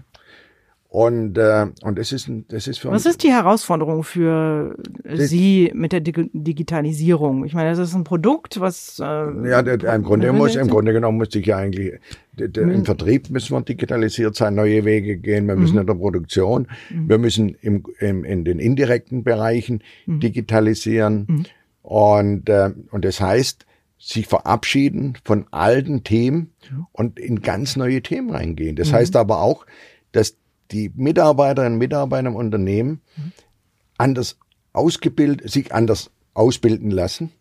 Und, äh, und das ist, das ist für Was ist die Herausforderung für Sie mit der Dig Digitalisierung? Ich meine, das ist ein Produkt, was äh, ja, der, im Grunde muss, im Grunde genommen muss ich ja eigentlich der, der, im Vertrieb müssen wir digitalisiert sein, neue Wege gehen. Wir müssen mhm. in der Produktion, mhm. wir müssen im, im, in den indirekten Bereichen mhm. digitalisieren. Mhm. Und äh, und das heißt, sich verabschieden von alten Themen mhm. und in ganz neue Themen reingehen. Das mhm. heißt aber auch, dass die Mitarbeiterinnen und Mitarbeiter im Unternehmen anders ausgebildet, sich anders ausbilden lassen,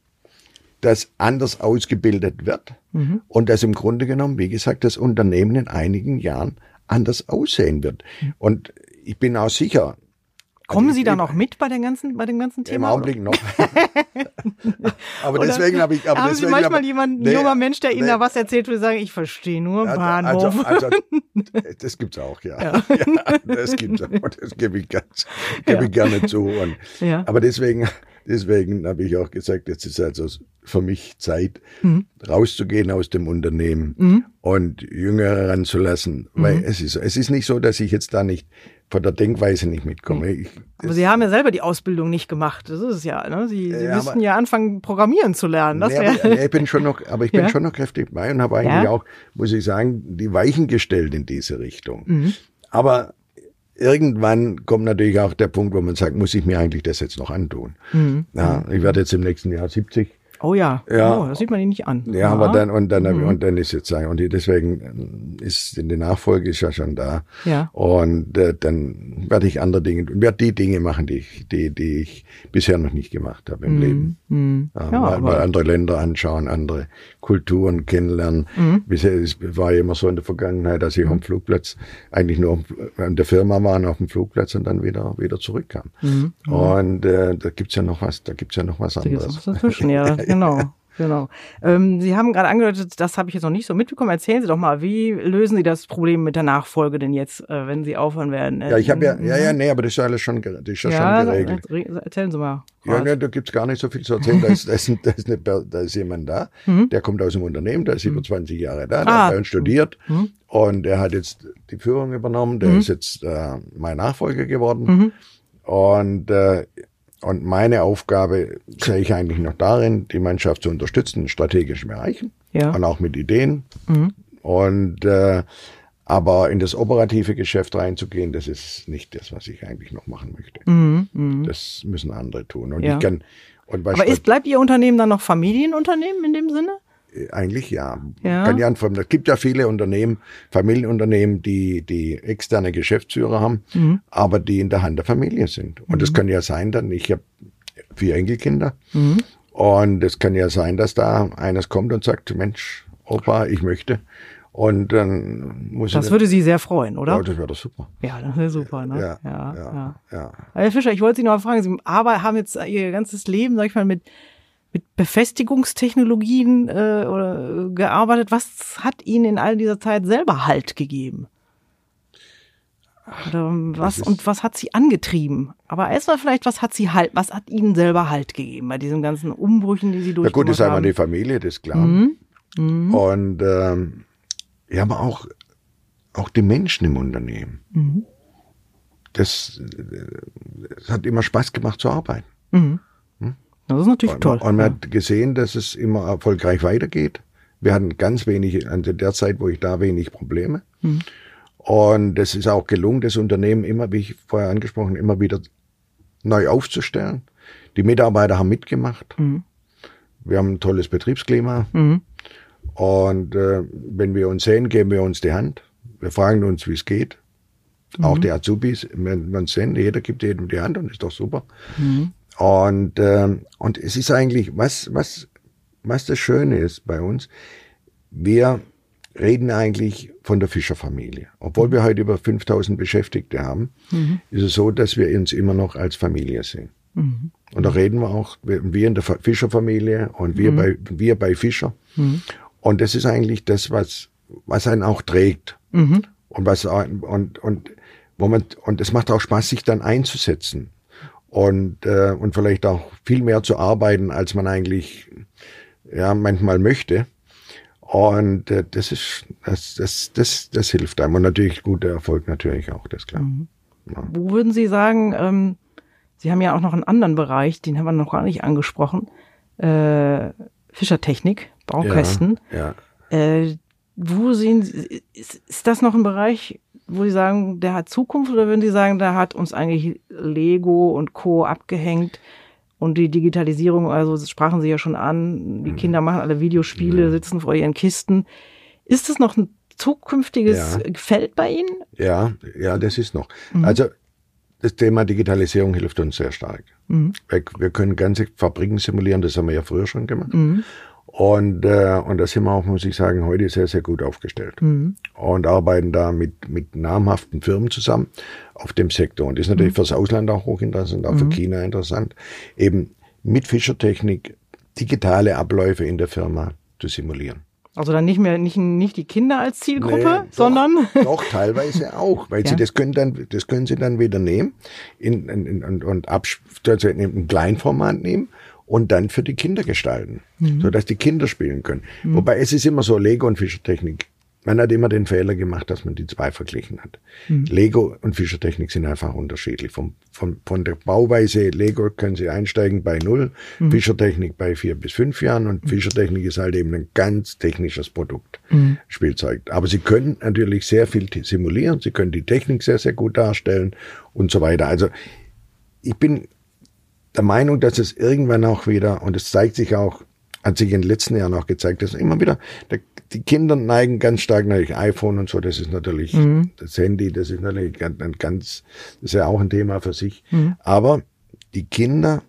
dass anders ausgebildet wird mhm. und dass im Grunde genommen, wie gesagt, das Unternehmen in einigen Jahren anders aussehen wird. Mhm. Und ich bin auch sicher, Kommen also Sie da noch mit bei, den ganzen, bei dem ganzen Thema? Im Augenblick noch. aber oder deswegen habe ich. Aber haben Sie manchmal hab, jemanden, ein junger Mensch, der Ihnen nee. da was erzählt, wo Sie sagen, ich verstehe nur also, Bahnhof. Also, also, das gibt's auch, ja. ja. ja das gibt's auch. Das gebe ich, ganz, gebe ja. ich gerne zu. Und, ja. Aber deswegen, deswegen habe ich auch gesagt, jetzt ist also für mich Zeit, mhm. rauszugehen aus dem Unternehmen mhm. und Jüngere ranzulassen. Weil mhm. es ist, es ist nicht so, dass ich jetzt da nicht von der Denkweise nicht mitkomme. Ich, aber Sie haben ja selber die Ausbildung nicht gemacht. Das ist es ja. Ne? Sie, Sie ja, müssten ja anfangen, Programmieren zu lernen. Das nee, aber, nee, ich bin schon noch, aber ich bin ja? schon noch kräftig dabei und habe eigentlich ja? auch, muss ich sagen, die Weichen gestellt in diese Richtung. Mhm. Aber irgendwann kommt natürlich auch der Punkt, wo man sagt, muss ich mir eigentlich das jetzt noch antun? Mhm. Ja, ich werde jetzt im nächsten Jahr 70 Oh ja, ja. Oh, das sieht man ihn nicht an. Ja, ja. aber dann und dann mhm. und dann ist jetzt sagen und deswegen ist die Nachfolge ist ja schon da. Ja. Und äh, dann werde ich andere Dinge, werde die Dinge machen, die ich, die, die ich bisher noch nicht gemacht habe im mhm. Leben. Mhm. Ja, mal, mal, andere Länder anschauen, andere Kulturen kennenlernen. Mhm. Bisher war ja immer so in der Vergangenheit, dass ich am Flugplatz eigentlich nur an der Firma war, auf dem Flugplatz und dann wieder wieder zurückkam. Mhm. Mhm. Und äh, da gibt's ja noch was, da gibt's ja noch was anderes. Da gibt's was dazwischen, ja. Genau. Genau. Ähm, Sie haben gerade angedeutet, das habe ich jetzt noch nicht so mitbekommen. Erzählen Sie doch mal, wie lösen Sie das Problem mit der Nachfolge denn jetzt, äh, wenn Sie aufhören werden? ja, ich habe ja, ja, ja, nee, aber das ist ja alles schon, das ist ja, ja schon geregelt. Erzählen Sie mal. Ja, nee, da gibt's gar nicht so viel zu erzählen. Da ist, da ist, da ist, eine, da ist jemand da, mhm. der kommt aus dem Unternehmen, der ist über 20 mhm. Jahre da, der ah. hat bei uns studiert mhm. und er hat jetzt die Führung übernommen. Der mhm. ist jetzt äh, mein Nachfolger geworden. Mhm. Und äh, und meine Aufgabe sehe ich eigentlich noch darin, die Mannschaft zu unterstützen in strategischen Bereichen ja. und auch mit Ideen. Mhm. Und äh, aber in das operative Geschäft reinzugehen, das ist nicht das, was ich eigentlich noch machen möchte. Mhm. Mhm. Das müssen andere tun. Und ja. ich kann. Und aber ist, bleibt Ihr Unternehmen dann noch Familienunternehmen in dem Sinne? Eigentlich ja. ja. Kann ja anfangen. Es gibt ja viele Unternehmen, Familienunternehmen, die, die externe Geschäftsführer haben, mhm. aber die in der Hand der Familie sind. Und mhm. das kann ja sein, dann, ich habe vier Enkelkinder. Mhm. Und es kann ja sein, dass da eines kommt und sagt, Mensch, Opa, ich möchte. Und dann muss Das würde Sie sehr freuen, oder? Ja, das wäre doch super. Ja, das wäre super, ne? Ja, ja, ja. ja. Herr Fischer, ich wollte Sie noch mal fragen, Sie haben jetzt Ihr ganzes Leben, sag ich mal, mit mit Befestigungstechnologien äh, oder, äh, gearbeitet. Was hat Ihnen in all dieser Zeit selber Halt gegeben? Oder was und was hat Sie angetrieben? Aber erstmal vielleicht, was hat Sie halt, was hat Ihnen selber Halt gegeben bei diesen ganzen Umbrüchen, die Sie durchgemacht haben? Ja gut, ist einmal die Familie, das ist klar. Mhm. Mhm. Und ähm, ja, aber auch auch die Menschen im Unternehmen. Mhm. Das, das hat immer Spaß gemacht zu arbeiten. Mhm. Das ist natürlich und, toll. Und man hat gesehen, dass es immer erfolgreich weitergeht. Wir hatten ganz wenig, an der Zeit, wo ich da wenig Probleme. Mhm. Und es ist auch gelungen, das Unternehmen immer, wie ich vorher angesprochen, immer wieder neu aufzustellen. Die Mitarbeiter haben mitgemacht. Mhm. Wir haben ein tolles Betriebsklima. Mhm. Und äh, wenn wir uns sehen, geben wir uns die Hand. Wir fragen uns, wie es geht. Mhm. Auch die Azubis, wenn man sehen, jeder gibt jedem die Hand und ist doch super. Mhm. Und, äh, und es ist eigentlich, was, was, was das Schöne ist bei uns, wir reden eigentlich von der Fischerfamilie. Obwohl wir heute über 5000 Beschäftigte haben, mhm. ist es so, dass wir uns immer noch als Familie sehen. Mhm. Und da reden wir auch, wir in der Fischerfamilie und wir, mhm. bei, wir bei Fischer. Mhm. Und das ist eigentlich das, was, was einen auch trägt. Mhm. Und was, und, und, wo man, und es macht auch Spaß, sich dann einzusetzen. Und, äh, und vielleicht auch viel mehr zu arbeiten, als man eigentlich, ja, manchmal möchte. Und äh, das ist, das, das, das, das hilft einem. Und natürlich guter Erfolg natürlich auch, das klar. Mhm. Ja. Wo würden Sie sagen, ähm, Sie haben ja auch noch einen anderen Bereich, den haben wir noch gar nicht angesprochen. Äh, Fischertechnik, Baukästen. Ja, ja. Äh, wo sehen Sie, ist, ist das noch ein Bereich, wo Sie sagen, der hat Zukunft oder würden Sie sagen, da hat uns eigentlich Lego und Co. abgehängt und die Digitalisierung, also das sprachen Sie ja schon an, die mhm. Kinder machen alle Videospiele, sitzen vor ihren Kisten. Ist das noch ein zukünftiges ja. Feld bei Ihnen? Ja, ja, das ist noch. Mhm. Also das Thema Digitalisierung hilft uns sehr stark. Mhm. Wir, wir, können ganze Fabriken simulieren, das haben wir ja früher schon gemacht. Und, äh, und da sind wir auch, muss ich sagen, heute sehr, sehr gut aufgestellt. Mhm. Und arbeiten da mit, mit namhaften Firmen zusammen auf dem Sektor. Und das ist natürlich mhm. fürs Ausland auch hochinteressant, auch für mhm. China interessant, eben mit Fischertechnik digitale Abläufe in der Firma zu simulieren. Also dann nicht mehr nicht, nicht die Kinder als Zielgruppe, nee, sondern doch, doch teilweise auch, weil ja. sie das können dann das können sie dann wieder nehmen in, in, in, und und also in einem Kleinformat nehmen und dann für die Kinder gestalten, mhm. so dass die Kinder spielen können. Mhm. Wobei es ist immer so Lego und Fischertechnik man hat immer den Fehler gemacht, dass man die zwei verglichen hat. Mhm. Lego und Fischertechnik sind einfach unterschiedlich. Vom, von, von der Bauweise Lego können Sie einsteigen bei null, mhm. Fischertechnik bei vier bis fünf Jahren und mhm. Fischertechnik ist halt eben ein ganz technisches Produkt, mhm. Spielzeug. Aber Sie können natürlich sehr viel simulieren, Sie können die Technik sehr, sehr gut darstellen und so weiter. Also ich bin der Meinung, dass es irgendwann auch wieder, und es zeigt sich auch, hat sich in den letzten Jahren auch gezeigt, dass immer wieder der die Kinder neigen ganz stark natürlich iPhone und so, das ist natürlich mhm. das Handy, das ist natürlich ein ganz, das ist ja auch ein Thema für sich. Mhm. Aber die Kinder,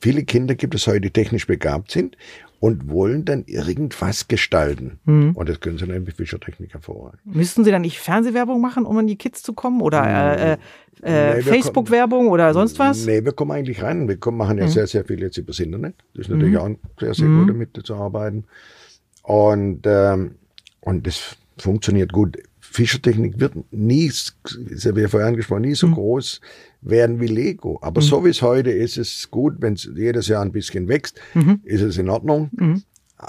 viele Kinder gibt es heute, die technisch begabt sind und wollen dann irgendwas gestalten. Mhm. Und das können sie dann mit Fischertechnik hervorragend. Müssten sie dann nicht Fernsehwerbung machen, um an die Kids zu kommen? Oder äh, äh, nee, Facebook-Werbung oder sonst was? Nee, wir kommen eigentlich rein. Wir kommen, machen ja mhm. sehr, sehr viel jetzt übers Internet. Das ist natürlich mhm. auch sehr, sehr gut, mhm. damit zu arbeiten. Und, ähm, und das funktioniert gut. Fischertechnik wird nie, ist ja wie vorher angesprochen, nie so mhm. groß werden wie Lego. Aber mhm. so wie es heute ist, ist es gut, wenn es jedes Jahr ein bisschen wächst, mhm. ist es in Ordnung. Mhm.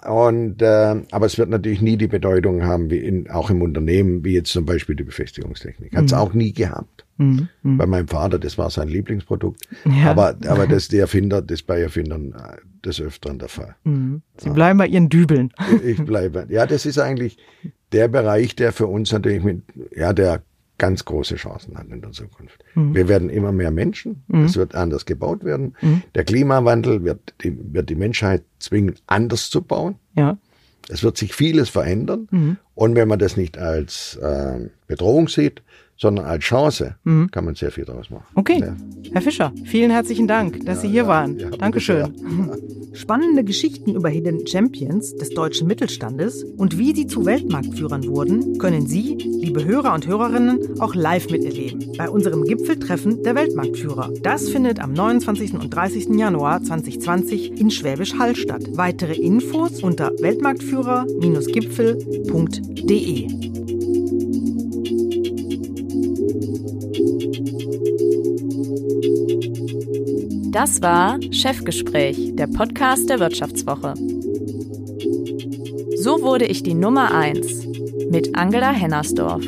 Und äh, aber es wird natürlich nie die Bedeutung haben wie in, auch im Unternehmen, wie jetzt zum Beispiel die Befestigungstechnik. Hat es mhm. auch nie gehabt. Mhm. Bei meinem Vater, das war sein Lieblingsprodukt. Ja. Aber, aber das die Erfinder, das bei Erfindern äh, des Öfteren der Fall. Mhm. Sie ja. bleiben bei Ihren Dübeln. Ich bleibe. Ja, das ist eigentlich der Bereich, der für uns natürlich mit, ja, der ganz große Chancen hat in der Zukunft. Mhm. Wir werden immer mehr Menschen, mhm. es wird anders gebaut werden. Mhm. Der Klimawandel wird die, wird die Menschheit zwingen, anders zu bauen. Ja. Es wird sich vieles verändern. Mhm. Und wenn man das nicht als äh, Bedrohung sieht, sondern als Chance mhm. kann man sehr viel daraus machen. Okay. Ja. Herr Fischer, vielen herzlichen Dank, dass ja, Sie hier ja, waren. Dankeschön. Spannende Geschichten über Hidden Champions des deutschen Mittelstandes und wie sie zu Weltmarktführern wurden, können Sie, liebe Hörer und Hörerinnen, auch live miterleben bei unserem Gipfeltreffen der Weltmarktführer. Das findet am 29. und 30. Januar 2020 in Schwäbisch Hall statt. Weitere Infos unter weltmarktführer-gipfel.de. Das war Chefgespräch, der Podcast der Wirtschaftswoche. So wurde ich die Nummer 1 mit Angela Hennersdorf.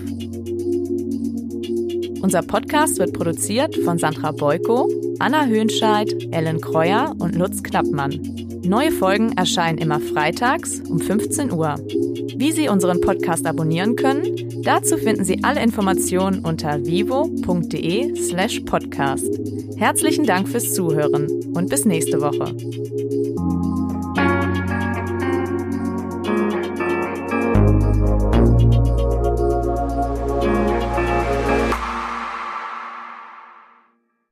Unser Podcast wird produziert von Sandra Beuko, Anna Höhnscheid, Ellen Kreuer und Lutz Knappmann. Neue Folgen erscheinen immer freitags um 15 Uhr. Wie Sie unseren Podcast abonnieren können, dazu finden Sie alle Informationen unter vivo.de/slash podcast. Herzlichen Dank fürs Zuhören und bis nächste Woche.